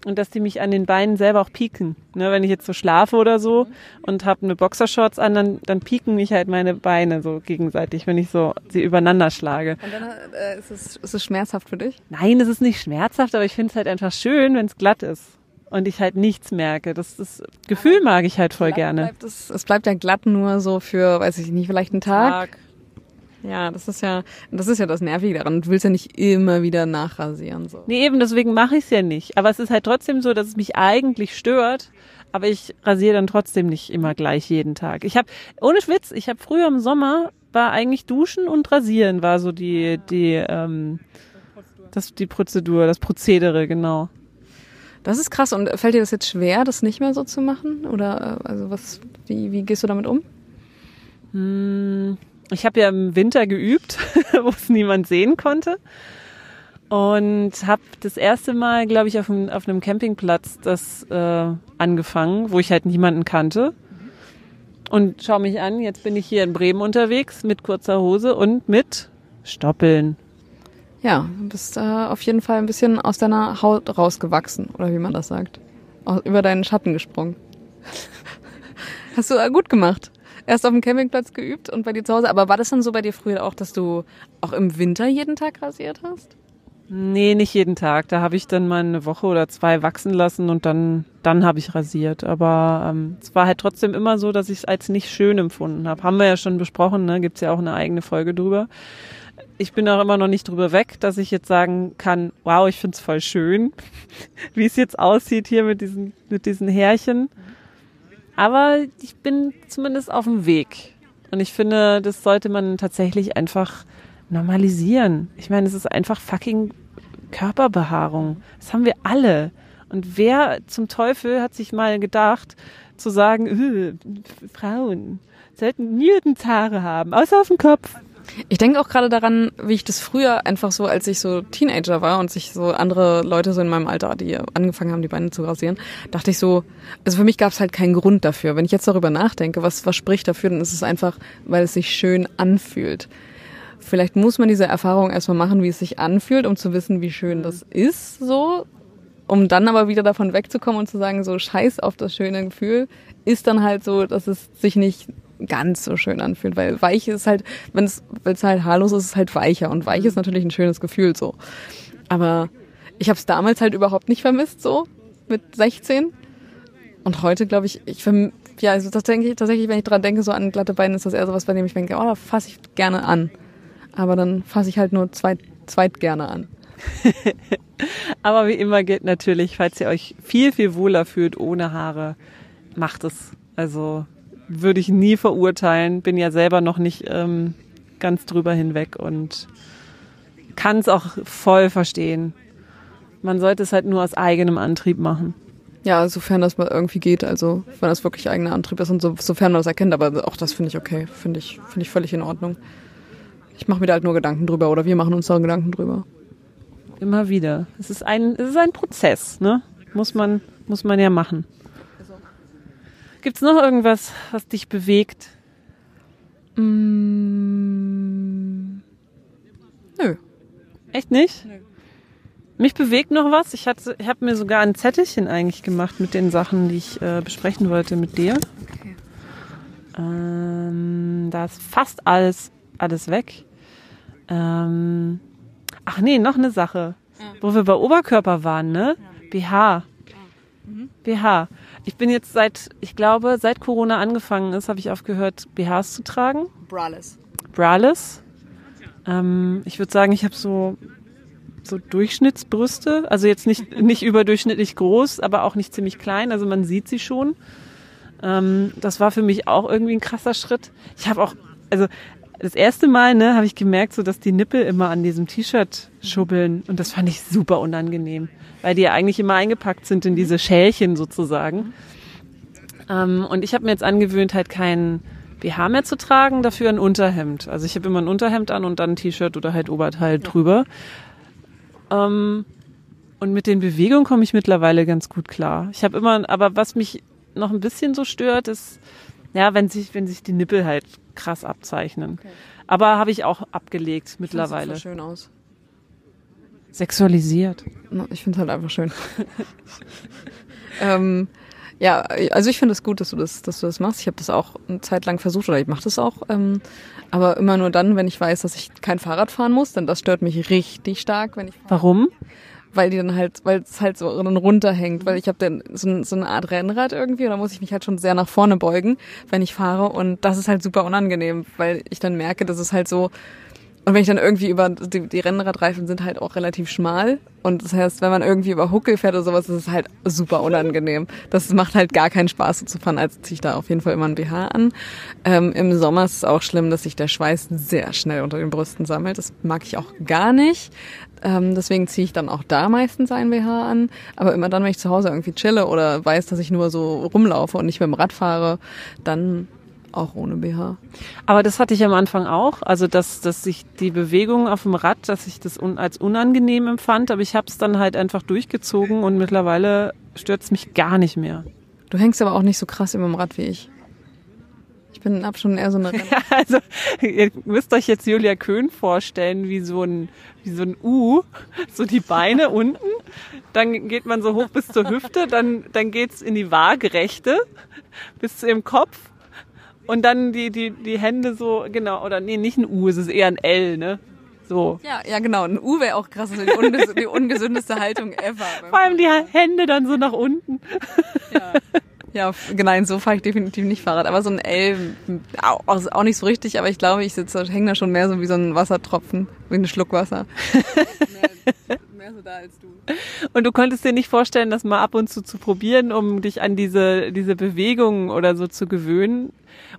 und dass die mich an den Beinen selber auch pieken. Ne, wenn ich jetzt so schlafe oder so und habe eine Boxershorts an, dann, dann pieken mich halt meine Beine so gegenseitig, wenn ich so sie übereinander schlage. Und dann äh, ist, es, ist es schmerzhaft für dich? Nein, es ist nicht schmerzhaft, aber ich finde es halt einfach schön, wenn es glatt ist und ich halt nichts merke. Das, das Gefühl mag ich halt voll gerne. Bleibt es, es, bleibt ja glatt nur so für, weiß ich nicht, vielleicht einen Tag. Tag. Ja, das ist ja, das ist ja das Nervige daran. Du willst ja nicht immer wieder nachrasieren. So. Nee, eben, deswegen mache ich es ja nicht. Aber es ist halt trotzdem so, dass es mich eigentlich stört. Aber ich rasiere dann trotzdem nicht immer gleich jeden Tag. Ich habe, ohne Schwitz, ich habe früher im Sommer war eigentlich Duschen und Rasieren war so die, die, ähm, das, die Prozedur, das Prozedere, genau. Das ist krass. Und fällt dir das jetzt schwer, das nicht mehr so zu machen? Oder äh, also was, wie, wie gehst du damit um? Hm ich habe ja im Winter geübt, wo es niemand sehen konnte. Und habe das erste Mal, glaube ich, auf, einem, auf einem Campingplatz das äh, angefangen, wo ich halt niemanden kannte. Und schau mich an, jetzt bin ich hier in Bremen unterwegs mit kurzer Hose und mit Stoppeln. Ja, du bist äh, auf jeden Fall ein bisschen aus deiner Haut rausgewachsen, oder wie man das sagt. über deinen Schatten gesprungen. Hast du äh, gut gemacht erst auf dem Campingplatz geübt und bei dir zu Hause. Aber war das dann so bei dir früher auch, dass du auch im Winter jeden Tag rasiert hast? Nee, nicht jeden Tag. Da habe ich dann mal eine Woche oder zwei wachsen lassen und dann, dann habe ich rasiert. Aber ähm, es war halt trotzdem immer so, dass ich es als nicht schön empfunden habe. Haben wir ja schon besprochen, ne? Gibt ja auch eine eigene Folge drüber. Ich bin auch immer noch nicht drüber weg, dass ich jetzt sagen kann, wow, ich find's voll schön, wie es jetzt aussieht hier mit diesen, mit diesen Härchen. Aber ich bin zumindest auf dem Weg. Und ich finde, das sollte man tatsächlich einfach normalisieren. Ich meine, es ist einfach fucking Körperbehaarung. Das haben wir alle. Und wer zum Teufel hat sich mal gedacht, zu sagen, äh, Frauen sollten nirgends Haare haben, außer auf dem Kopf. Ich denke auch gerade daran, wie ich das früher einfach so, als ich so Teenager war und sich so andere Leute so in meinem Alter, die angefangen haben, die Beine zu rasieren, dachte ich so, also für mich gab es halt keinen Grund dafür. Wenn ich jetzt darüber nachdenke, was, was spricht dafür, dann ist es einfach, weil es sich schön anfühlt. Vielleicht muss man diese Erfahrung erstmal machen, wie es sich anfühlt, um zu wissen, wie schön das ist, so. Um dann aber wieder davon wegzukommen und zu sagen, so scheiß auf das schöne Gefühl, ist dann halt so, dass es sich nicht ganz so schön anfühlt, weil weich ist halt, wenn es halt haarlos ist, ist es halt weicher und weich ist natürlich ein schönes Gefühl so. Aber ich habe es damals halt überhaupt nicht vermisst so mit 16 und heute glaube ich, ich verm ja, also das denke ich tatsächlich, wenn ich dran denke, so an glatte Beine ist das eher so was, bei dem ich denke, oh, da fasse ich gerne an. Aber dann fasse ich halt nur zweit, zweit gerne an. Aber wie immer gilt natürlich, falls ihr euch viel, viel wohler fühlt ohne Haare, macht es. Also würde ich nie verurteilen, bin ja selber noch nicht ähm, ganz drüber hinweg und kann es auch voll verstehen. Man sollte es halt nur aus eigenem Antrieb machen. Ja, sofern das mal irgendwie geht, also wenn das wirklich eigener Antrieb ist und so, sofern man das erkennt, aber auch das finde ich okay, finde ich, finde ich völlig in Ordnung. Ich mache mir da halt nur Gedanken drüber oder wir machen uns da Gedanken drüber. Immer wieder. Es ist ein, es ist ein Prozess, ne? Muss man, muss man ja machen. Gibt es noch irgendwas, was dich bewegt? Mm, nö. Echt nicht? Nö. Mich bewegt noch was. Ich, hatte, ich habe mir sogar ein Zettelchen eigentlich gemacht mit den Sachen, die ich äh, besprechen wollte mit dir. Okay. Ähm, da ist fast alles, alles weg. Ähm, ach nee, noch eine Sache. Ja. Wo wir bei Oberkörper waren, ne? Ja BH. Mhm. BH. Ich bin jetzt seit, ich glaube, seit Corona angefangen ist, habe ich aufgehört, BHs zu tragen. Braless. Braless. Ähm, ich würde sagen, ich habe so so Durchschnittsbrüste, also jetzt nicht nicht überdurchschnittlich groß, aber auch nicht ziemlich klein, also man sieht sie schon. Ähm, das war für mich auch irgendwie ein krasser Schritt. Ich habe auch, also das erste Mal, ne, habe ich gemerkt, so dass die Nippel immer an diesem T-Shirt schubbeln und das fand ich super unangenehm, weil die ja eigentlich immer eingepackt sind in diese Schälchen sozusagen. Ähm, und ich habe mir jetzt angewöhnt, halt keinen BH mehr zu tragen, dafür ein Unterhemd. Also ich habe immer ein Unterhemd an und dann ein T-Shirt oder halt Oberteil drüber. Ähm, und mit den Bewegungen komme ich mittlerweile ganz gut klar. Ich habe immer, aber was mich noch ein bisschen so stört, ist, ja, wenn sich, wenn sich die Nippel halt krass abzeichnen. Okay. Aber habe ich auch abgelegt mittlerweile. Sieht so schön aus. Sexualisiert. Ich finde es halt einfach schön. ähm, ja, also ich finde es gut, dass du das, dass du das machst. Ich habe das auch eine Zeit lang versucht oder ich mache das auch. Ähm, aber immer nur dann, wenn ich weiß, dass ich kein Fahrrad fahren muss, denn das stört mich richtig stark, wenn ich. Warum? weil die dann halt, weil es halt so dann runterhängt, weil ich habe dann so, so eine Art Rennrad irgendwie und da muss ich mich halt schon sehr nach vorne beugen, wenn ich fahre und das ist halt super unangenehm, weil ich dann merke, dass es halt so und wenn ich dann irgendwie über die, die Rennradreifen sind halt auch relativ schmal und das heißt, wenn man irgendwie über Huckel fährt oder sowas, ist es halt super unangenehm. Das macht halt gar keinen Spaß so zu fahren, als ziehe ich da auf jeden Fall immer ein BH an. Ähm, Im Sommer ist es auch schlimm, dass sich der Schweiß sehr schnell unter den Brüsten sammelt. Das mag ich auch gar nicht. Ähm, deswegen ziehe ich dann auch da meistens ein BH an. Aber immer dann, wenn ich zu Hause irgendwie chille oder weiß, dass ich nur so rumlaufe und nicht mit dem Rad fahre, dann auch ohne BH. Aber das hatte ich am Anfang auch. Also, dass, dass ich die Bewegung auf dem Rad, dass ich das un als unangenehm empfand. Aber ich habe es dann halt einfach durchgezogen und mittlerweile stört es mich gar nicht mehr. Du hängst aber auch nicht so krass immer im Rad wie ich. Ich bin ab schon eher so eine ja, Also, ihr müsst euch jetzt Julia Köhn vorstellen, wie so ein, wie so ein U, so die Beine unten. Dann geht man so hoch bis zur Hüfte, dann, dann geht's in die Waagerechte bis zu ihrem Kopf und dann die, die, die Hände so, genau, oder nee, nicht ein U, es ist eher ein L, ne? So. Ja, ja, genau. Ein U wäre auch krass, also die, unges die ungesündeste Haltung ever. Vor allem die Hände dann so nach unten. Ja. Ja, genau, so fahre ich definitiv nicht Fahrrad. Aber so ein L, auch, auch nicht so richtig, aber ich glaube, ich sitze, hänge da schon mehr so wie so ein Wassertropfen, wie ein Schluck Wasser. da als du. Und du konntest dir nicht vorstellen, das mal ab und zu zu probieren, um dich an diese, diese Bewegungen oder so zu gewöhnen?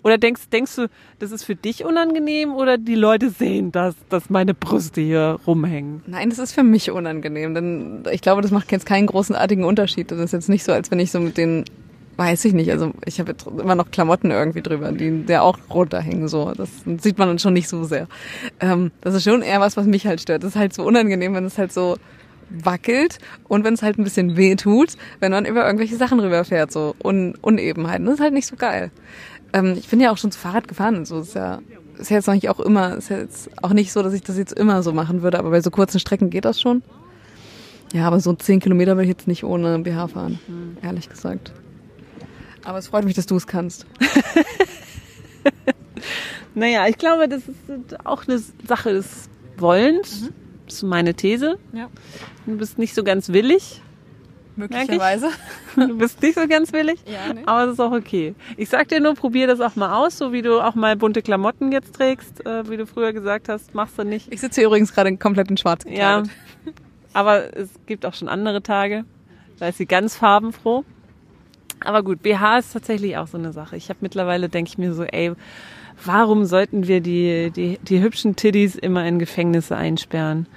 Oder denkst, denkst du, das ist für dich unangenehm oder die Leute sehen, dass, dass meine Brüste hier rumhängen? Nein, das ist für mich unangenehm, denn ich glaube, das macht jetzt keinen großartigen Unterschied. Das ist jetzt nicht so, als wenn ich so mit den Weiß ich nicht. Also ich habe immer noch Klamotten irgendwie drüber, die der auch runterhängen. So, das sieht man dann schon nicht so sehr. Ähm, das ist schon eher was, was mich halt stört. Das ist halt so unangenehm, wenn es halt so wackelt und wenn es halt ein bisschen weh tut, wenn man über irgendwelche Sachen rüberfährt, so Un Unebenheiten. Das ist halt nicht so geil. Ähm, ich bin ja auch schon zu Fahrrad gefahren und so. Ist ja, ist ja jetzt noch nicht auch immer, ist ja jetzt auch nicht so, dass ich das jetzt immer so machen würde, aber bei so kurzen Strecken geht das schon. Ja, aber so zehn Kilometer will ich jetzt nicht ohne BH fahren, mhm. ehrlich gesagt. Aber es freut mich, dass du es kannst. naja, ich glaube, das ist auch eine Sache des Wollens. Mhm. Das ist meine These. Ja. Du bist nicht so ganz willig. Möglicherweise. Du bist nicht so ganz willig, ja, nee. aber es ist auch okay. Ich sag dir nur, probier das auch mal aus, so wie du auch mal bunte Klamotten jetzt trägst, äh, wie du früher gesagt hast, machst du nicht. Ich sitze hier übrigens gerade komplett in schwarz gekleidet. Ja, aber es gibt auch schon andere Tage, da ist sie ganz farbenfroh. Aber gut, BH ist tatsächlich auch so eine Sache. Ich habe mittlerweile, denke ich mir so, ey, warum sollten wir die, die, die hübschen Tiddies immer in Gefängnisse einsperren?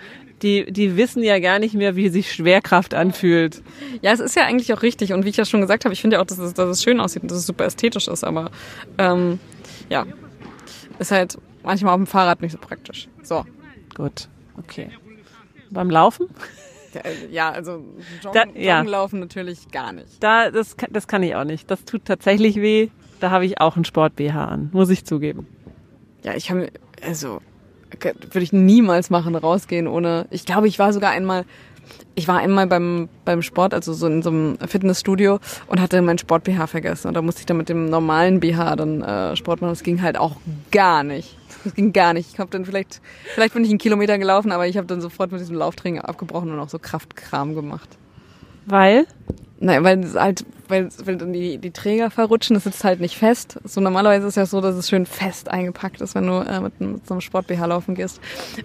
Die, die wissen ja gar nicht mehr, wie sich Schwerkraft anfühlt. Ja, es ist ja eigentlich auch richtig. Und wie ich ja schon gesagt habe, ich finde ja auch, dass es, dass es schön aussieht und dass es super ästhetisch ist. Aber ähm, ja, ist halt manchmal auf dem Fahrrad nicht so praktisch. So. Gut, okay. Beim Laufen? Ja, also Joggen, da, ja. laufen natürlich gar nicht. Da, das, das kann ich auch nicht. Das tut tatsächlich weh. Da habe ich auch einen Sport-BH an, muss ich zugeben. Ja, ich habe, also würde ich niemals machen, rausgehen ohne. Ich glaube, ich war sogar einmal, ich war einmal beim, beim Sport, also so in so einem Fitnessstudio und hatte mein Sport-BH vergessen. Und da musste ich dann mit dem normalen BH dann äh, Sport machen. Das ging halt auch gar nicht. Das ging gar nicht. Ich habe dann vielleicht, vielleicht bin ich einen Kilometer gelaufen, aber ich habe dann sofort mit diesem Lauftraining abgebrochen und auch so Kraftkram gemacht. Weil? Nein, weil es halt, weil, weil dann die, die Träger verrutschen, das sitzt halt nicht fest. So normalerweise ist es ja so, dass es schön fest eingepackt ist, wenn du äh, mit, mit so einem Sport-BH laufen gehst.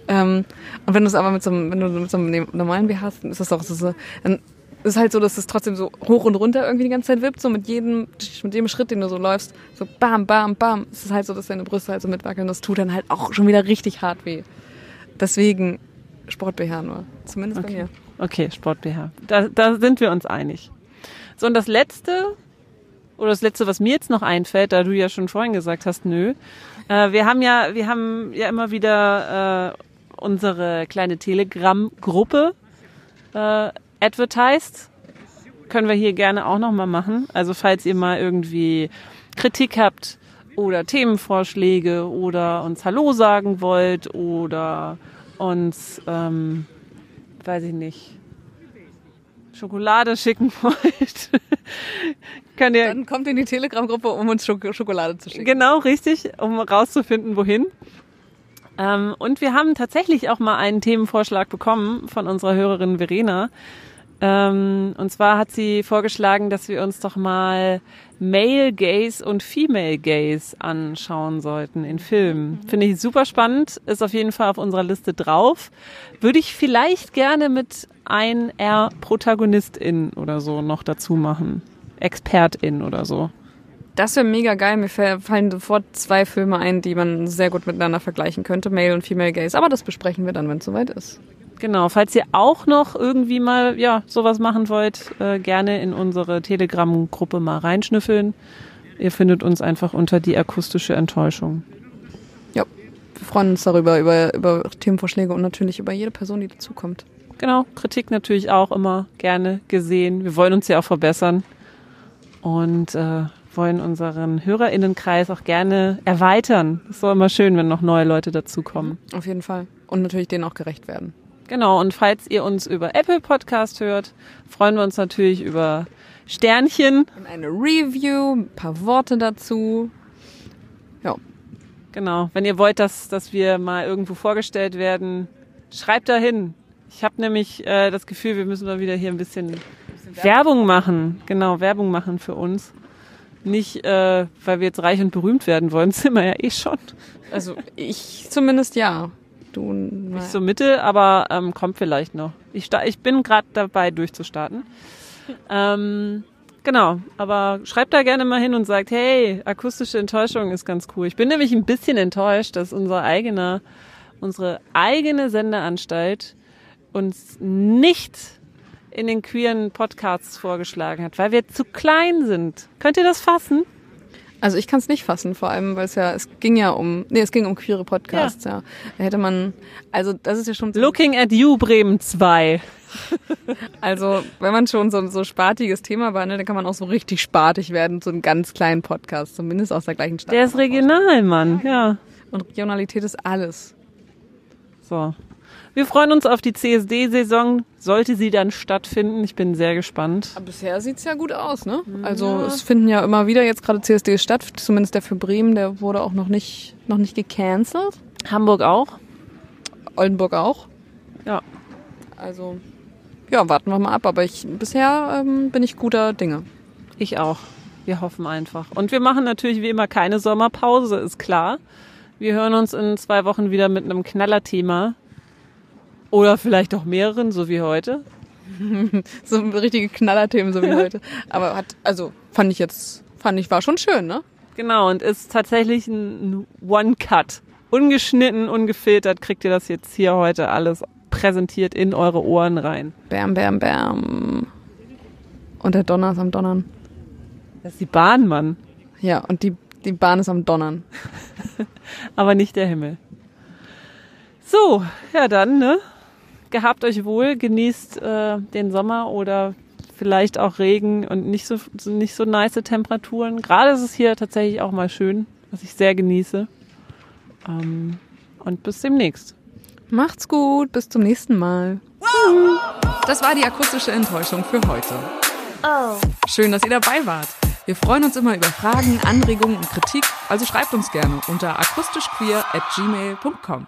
Ähm, und wenn du es aber mit so einem, wenn du mit so einem normalen BH hast, dann ist das auch so, dann ist halt so, dass es trotzdem so hoch und runter irgendwie die ganze Zeit wippt, so mit jedem, mit jedem Schritt, den du so läufst, so bam, bam, bam. Es ist halt so, dass deine Brüste halt so mitwackeln. Das tut dann halt auch schon wieder richtig hart weh. Deswegen Sport-BH nur. Zumindest okay. bei mir. Okay, Sport-BH. Da, da sind wir uns einig. So, und das letzte, oder das letzte, was mir jetzt noch einfällt, da du ja schon vorhin gesagt hast, nö. Äh, wir haben ja, wir haben ja immer wieder äh, unsere kleine Telegram-Gruppe äh, advertised. Können wir hier gerne auch nochmal machen. Also falls ihr mal irgendwie Kritik habt oder Themenvorschläge oder uns Hallo sagen wollt oder uns, ähm, weiß ich nicht, Schokolade schicken wollt, könnt ihr. Dann kommt in die Telegram-Gruppe, um uns Schok Schokolade zu schicken. Genau, richtig, um rauszufinden, wohin. Ähm, und wir haben tatsächlich auch mal einen Themenvorschlag bekommen von unserer Hörerin Verena. Ähm, und zwar hat sie vorgeschlagen, dass wir uns doch mal Male Gaze und Female Gaze anschauen sollten in Filmen. Finde ich super spannend, ist auf jeden Fall auf unserer Liste drauf. Würde ich vielleicht gerne mit ein R Protagonistin oder so noch dazu machen. Expertin oder so. Das wäre mega geil. Mir fallen sofort zwei Filme ein, die man sehr gut miteinander vergleichen könnte. Male und Female Gaze. Aber das besprechen wir dann, wenn es soweit ist. Genau, falls ihr auch noch irgendwie mal ja sowas machen wollt, äh, gerne in unsere Telegram-Gruppe mal reinschnüffeln. Ihr findet uns einfach unter die akustische Enttäuschung. Ja, wir freuen uns darüber, über, über Themenvorschläge und natürlich über jede Person, die dazukommt. Genau, Kritik natürlich auch immer gerne gesehen. Wir wollen uns ja auch verbessern und äh, wollen unseren HörerInnenkreis auch gerne erweitern. Es ist doch immer schön, wenn noch neue Leute dazukommen. Auf jeden Fall. Und natürlich denen auch gerecht werden. Genau, und falls ihr uns über Apple Podcast hört, freuen wir uns natürlich über Sternchen. Und eine Review, ein paar Worte dazu. Ja. Genau, wenn ihr wollt, dass, dass wir mal irgendwo vorgestellt werden, schreibt da hin. Ich habe nämlich äh, das Gefühl, wir müssen mal wieder hier ein bisschen, ein bisschen Werbung machen. Genau, Werbung machen für uns. Nicht, äh, weil wir jetzt reich und berühmt werden wollen, sind wir ja eh schon. Also ich zumindest ja. Du, Nicht so mittel, aber ähm, kommt vielleicht noch. Ich, ich bin gerade dabei, durchzustarten. Ähm, genau, aber schreibt da gerne mal hin und sagt, hey, akustische Enttäuschung ist ganz cool. Ich bin nämlich ein bisschen enttäuscht, dass unser eigener, unsere eigene Sendeanstalt uns nicht in den queeren Podcasts vorgeschlagen hat, weil wir zu klein sind. Könnt ihr das fassen? Also ich kann es nicht fassen, vor allem, weil es ja, es ging ja um, nee, es ging um queere Podcasts, ja. ja. Da hätte man, also das ist ja schon... Looking at you, Bremen 2. also, wenn man schon so so spartiges Thema behandelt, dann kann man auch so richtig spartig werden, so einen ganz kleinen Podcast, zumindest aus der gleichen Stadt. Der ist regional, Mann, ja. Und Regionalität ist alles. So. Wir freuen uns auf die CSD-Saison, sollte sie dann stattfinden. Ich bin sehr gespannt. Aber bisher sieht's ja gut aus, ne? Also ja. es finden ja immer wieder jetzt gerade CSD statt, zumindest der für Bremen, der wurde auch noch nicht, noch nicht gecancelt. Hamburg auch. Oldenburg auch. Ja. Also, ja, warten wir mal ab. Aber ich bisher ähm, bin ich guter Dinge. Ich auch. Wir hoffen einfach. Und wir machen natürlich wie immer keine Sommerpause, ist klar. Wir hören uns in zwei Wochen wieder mit einem Knallerthema. Oder vielleicht auch mehreren, so wie heute. so richtige Knallerthemen, so wie heute. Aber hat, also fand ich jetzt, fand ich, war schon schön, ne? Genau, und ist tatsächlich ein One-Cut. Ungeschnitten, ungefiltert kriegt ihr das jetzt hier heute alles präsentiert in eure Ohren rein. Bam, bam, bam. Und der Donner ist am Donnern. Das ist die Bahn, Mann. Ja, und die, die Bahn ist am Donnern. Aber nicht der Himmel. So, ja dann, ne? Gehabt euch wohl, genießt äh, den Sommer oder vielleicht auch Regen und nicht so, nicht so nice Temperaturen. Gerade ist es hier tatsächlich auch mal schön, was ich sehr genieße. Ähm, und bis demnächst. Macht's gut, bis zum nächsten Mal. Das war die akustische Enttäuschung für heute. Oh. Schön, dass ihr dabei wart. Wir freuen uns immer über Fragen, Anregungen und Kritik, also schreibt uns gerne unter akustischqueer at gmail.com.